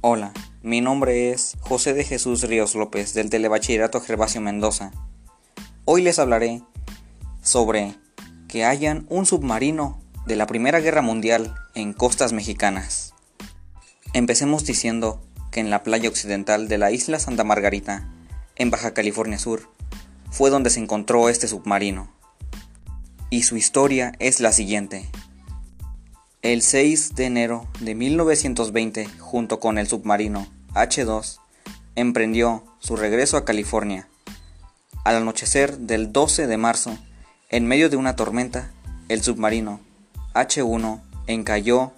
Hola, mi nombre es José de Jesús Ríos López del Telebachillerato Gervasio Mendoza. Hoy les hablaré sobre que hayan un submarino de la Primera Guerra Mundial en costas mexicanas. Empecemos diciendo que en la playa occidental de la isla Santa Margarita, en Baja California Sur, fue donde se encontró este submarino. Y su historia es la siguiente. El 6 de enero de 1920, junto con el submarino H-2, emprendió su regreso a California. Al anochecer del 12 de marzo, en medio de una tormenta, el submarino H-1 encalló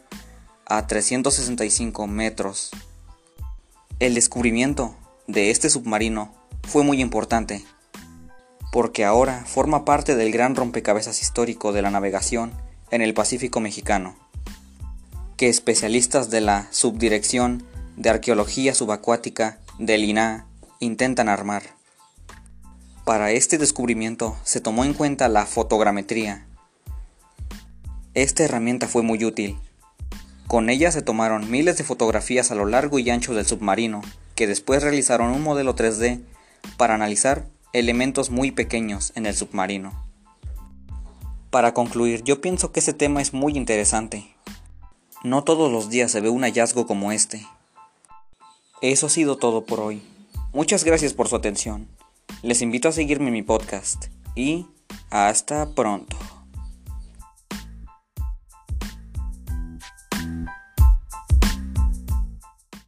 a 365 metros. El descubrimiento de este submarino fue muy importante, porque ahora forma parte del gran rompecabezas histórico de la navegación en el Pacífico mexicano que especialistas de la Subdirección de Arqueología Subacuática del INAH intentan armar. Para este descubrimiento se tomó en cuenta la fotogrametría. Esta herramienta fue muy útil. Con ella se tomaron miles de fotografías a lo largo y ancho del submarino, que después realizaron un modelo 3D para analizar elementos muy pequeños en el submarino. Para concluir, yo pienso que este tema es muy interesante, no todos los días se ve un hallazgo como este. Eso ha sido todo por hoy. Muchas gracias por su atención. Les invito a seguirme en mi podcast y hasta pronto.